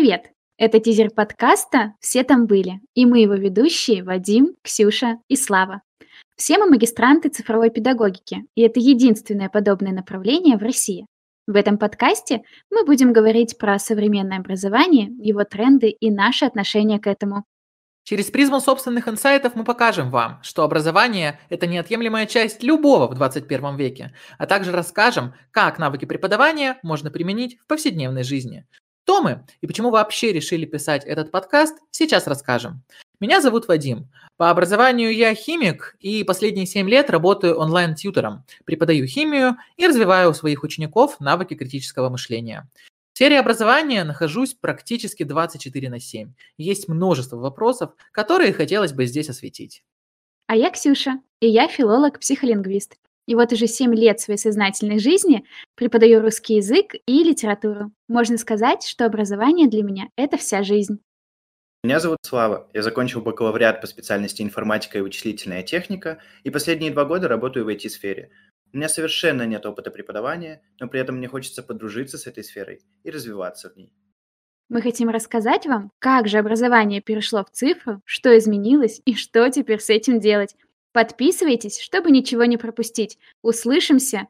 Привет! Это тизер подкаста «Все там были», и мы его ведущие Вадим, Ксюша и Слава. Все мы магистранты цифровой педагогики, и это единственное подобное направление в России. В этом подкасте мы будем говорить про современное образование, его тренды и наши отношения к этому. Через призму собственных инсайтов мы покажем вам, что образование – это неотъемлемая часть любого в 21 веке, а также расскажем, как навыки преподавания можно применить в повседневной жизни. Кто мы и почему вообще решили писать этот подкаст, сейчас расскажем. Меня зовут Вадим. По образованию я химик и последние 7 лет работаю онлайн-тьютором, преподаю химию и развиваю у своих учеников навыки критического мышления. В сфере образования нахожусь практически 24 на 7. Есть множество вопросов, которые хотелось бы здесь осветить. А я Ксюша, и я филолог-психолингвист. И вот уже 7 лет своей сознательной жизни преподаю русский язык и литературу. Можно сказать, что образование для меня – это вся жизнь. Меня зовут Слава. Я закончил бакалавриат по специальности информатика и вычислительная техника, и последние два года работаю в IT-сфере. У меня совершенно нет опыта преподавания, но при этом мне хочется подружиться с этой сферой и развиваться в ней. Мы хотим рассказать вам, как же образование перешло в цифру, что изменилось и что теперь с этим делать. Подписывайтесь, чтобы ничего не пропустить. Услышимся